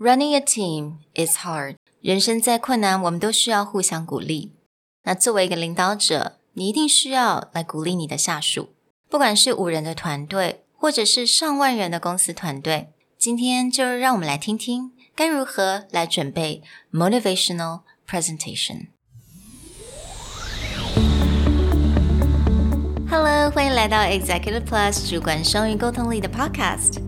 Running a team is hard。人生再困难，我们都需要互相鼓励。那作为一个领导者，你一定需要来鼓励你的下属，不管是五人的团队，或者是上万人的公司团队。今天就让我们来听听该如何来准备 motivational presentation。Hello，欢迎来到 Executive Plus 主管双语沟通力的 Podcast。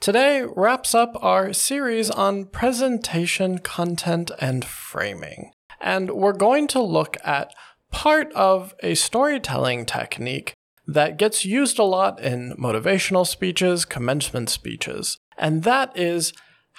Today wraps up our series on presentation content and framing. And we're going to look at part of a storytelling technique that gets used a lot in motivational speeches, commencement speeches, and that is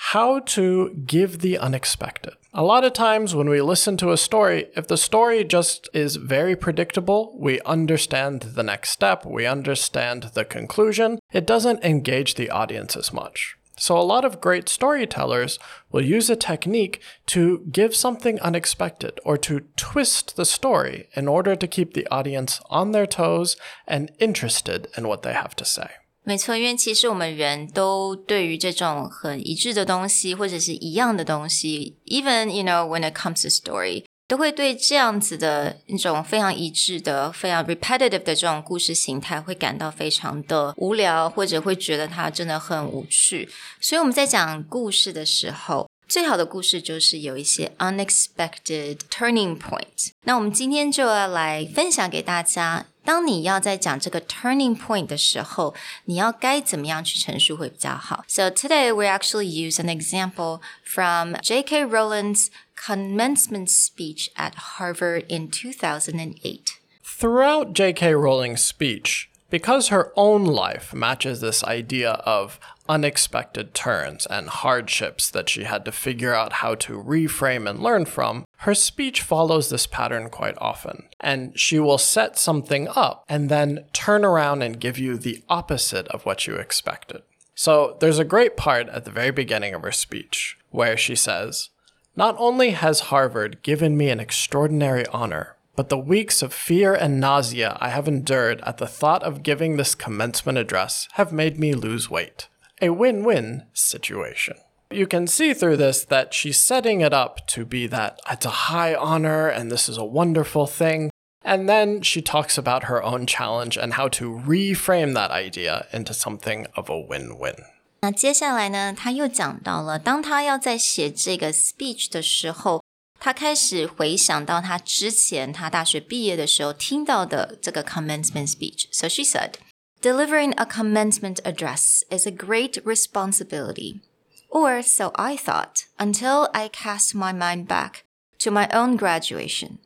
how to give the unexpected. A lot of times when we listen to a story, if the story just is very predictable, we understand the next step, we understand the conclusion, it doesn't engage the audience as much. So, a lot of great storytellers will use a technique to give something unexpected or to twist the story in order to keep the audience on their toes and interested in what they have to say. 没错，因为其实我们人都对于这种很一致的东西，或者是一样的东西，even you know when it comes to story，都会对这样子的一种非常一致的、非常 repetitive 的这种故事形态，会感到非常的无聊，或者会觉得它真的很无趣。所以我们在讲故事的时候，最好的故事就是有一些 unexpected turning point。那我们今天就要来分享给大家。当你要在讲这个 turning point 的时候，你要该怎么样去陈述会比较好？So today we actually use an example from J.K. Rowling's commencement speech at Harvard in 2008. Throughout J.K. Rowling's speech, because her own life matches this idea of unexpected turns and hardships that she had to figure out how to reframe and learn from, her speech follows this pattern quite often. And she will set something up and then turn around and give you the opposite of what you expected. So there's a great part at the very beginning of her speech where she says, Not only has Harvard given me an extraordinary honor, but the weeks of fear and nausea I have endured at the thought of giving this commencement address have made me lose weight a win win situation. You can see through this that she's setting it up to be that it's a high honor and this is a wonderful thing. And then she talks about her own challenge and how to reframe that idea into something of a win win. 那接下来呢，他又讲到了，当他要在写这个 speech 的时候，他开始回想到他之前他大学毕业的时候听到的这个 commencement speech. So she said. Delivering a commencement address is a great responsibility. Or so I thought until I cast my mind back to my own graduation.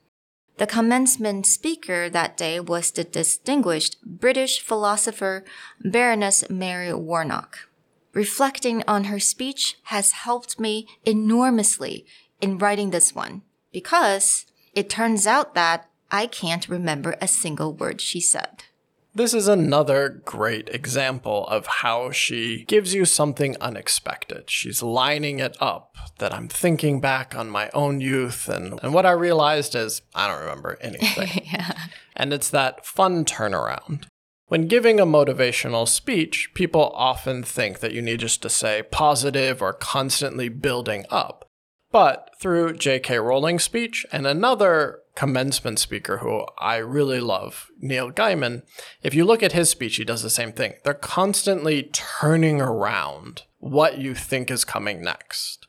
The commencement speaker that day was the distinguished British philosopher Baroness Mary Warnock. Reflecting on her speech has helped me enormously in writing this one because it turns out that I can't remember a single word she said. This is another great example of how she gives you something unexpected. She's lining it up that I'm thinking back on my own youth, and, and what I realized is I don't remember anything. yeah. And it's that fun turnaround. When giving a motivational speech, people often think that you need just to say positive or constantly building up. But through J.K. Rowling's speech and another commencement speaker who I really love, Neil Gaiman, if you look at his speech, he does the same thing. They're constantly turning around what you think is coming next.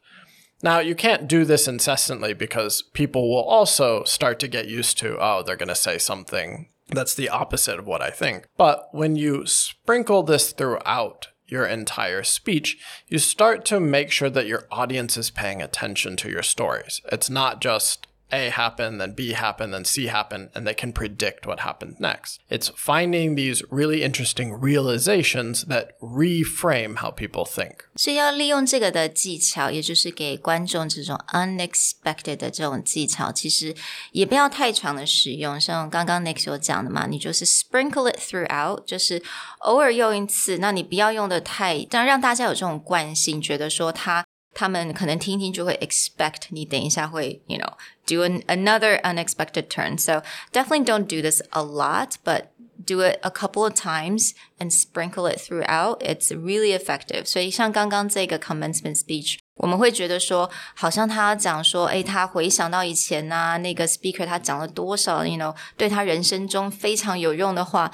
Now, you can't do this incessantly because people will also start to get used to, oh, they're going to say something that's the opposite of what I think. But when you sprinkle this throughout your entire speech, you start to make sure that your audience is paying attention to your stories. It's not just a happen, then B happen, then C happen, and they can predict what happened next. It's finding these really interesting realizations that reframe how people think. 所以要利用这个的技巧，也就是给观众这种 unexpected 的这种技巧，其实也不要太长的使用。像刚刚 Nick 所讲的嘛，你就是 sprinkle it throughout，就是偶尔用一次，那你不要用的太，当然让大家有这种惯性，觉得说他 他们可能听听就会 expect 你等一下会，you know do an, another unexpected turn. So definitely don't do this a lot, but do it a couple of times and sprinkle it throughout. It's really effective. 所以像刚刚这个 commencement speech，我们会觉得说，好像他讲说，诶，他回想到以前呐、啊，那个 speaker 他讲了多少，you know，对他人生中非常有用的话，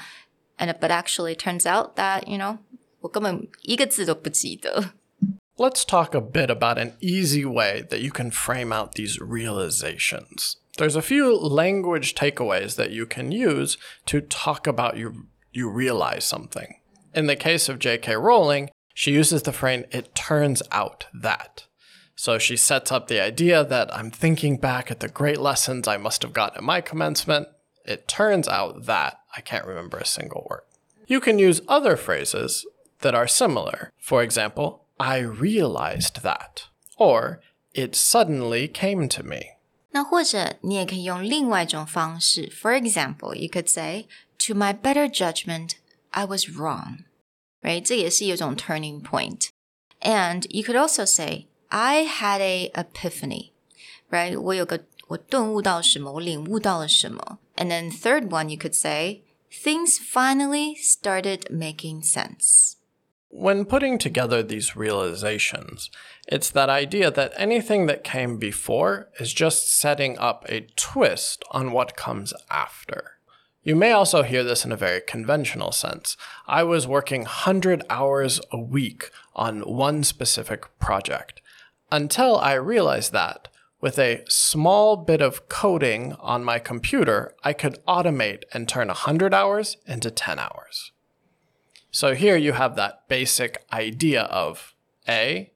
and but actually turns out that you know，我根本一个字都不记得。 Let's talk a bit about an easy way that you can frame out these realizations. There's a few language takeaways that you can use to talk about you you realize something. In the case of J.K. Rowling, she uses the phrase it turns out that. So she sets up the idea that I'm thinking back at the great lessons I must have gotten at my commencement. It turns out that I can't remember a single word. You can use other phrases that are similar. For example, I realized that. Or, it suddenly came to me. 那或者你也可以用另外一种方式。For example, you could say, "To my better judgment, I was wrong." Right? 这也是一种 turning point. And you could also say, "I had a epiphany." Right? 我有个我顿悟到什么，我领悟到了什么。And then third one, you could say, "Things finally started making sense." When putting together these realizations, it's that idea that anything that came before is just setting up a twist on what comes after. You may also hear this in a very conventional sense. I was working 100 hours a week on one specific project until I realized that with a small bit of coding on my computer, I could automate and turn 100 hours into 10 hours. So here you have that basic idea of A,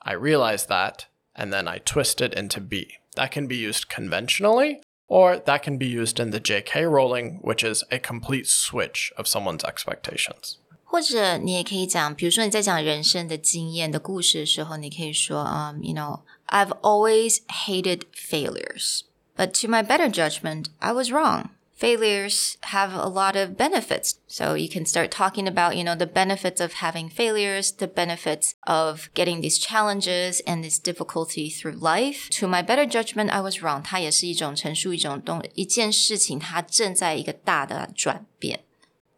I realize that, and then I twist it into B. That can be used conventionally, or that can be used in the JK Rowling, which is a complete switch of someone's expectations. 或者你也可以讲，比如说你在讲人生的经验的故事的时候，你可以说，嗯、um,，you know, I've always hated failures, but to my better judgment, I was wrong failures have a lot of benefits. So you can start talking about, you know, the benefits of having failures, the benefits of getting these challenges and this difficulty through life. To my better judgment, I was wrong. 它也是一种陈述一种东一件事情，它正在一个大的转变。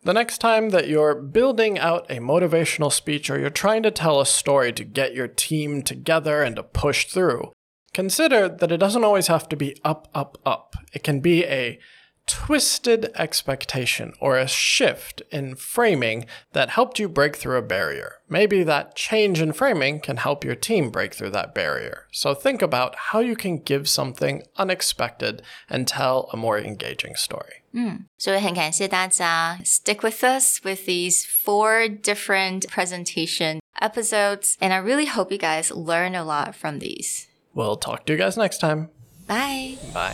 The next time that you're building out a motivational speech or you're trying to tell a story to get your team together and to push through, consider that it doesn't always have to be up, up, up. It can be a twisted expectation or a shift in framing that helped you break through a barrier. Maybe that change in framing can help your team break through that barrier. So think about how you can give something unexpected and tell a more engaging story. 嗯，所以很感谢大家 stick with us with these four different presentation episodes, and I really hope you guys learn a lot from these. We'll talk to you guys next time. Bye. Bye.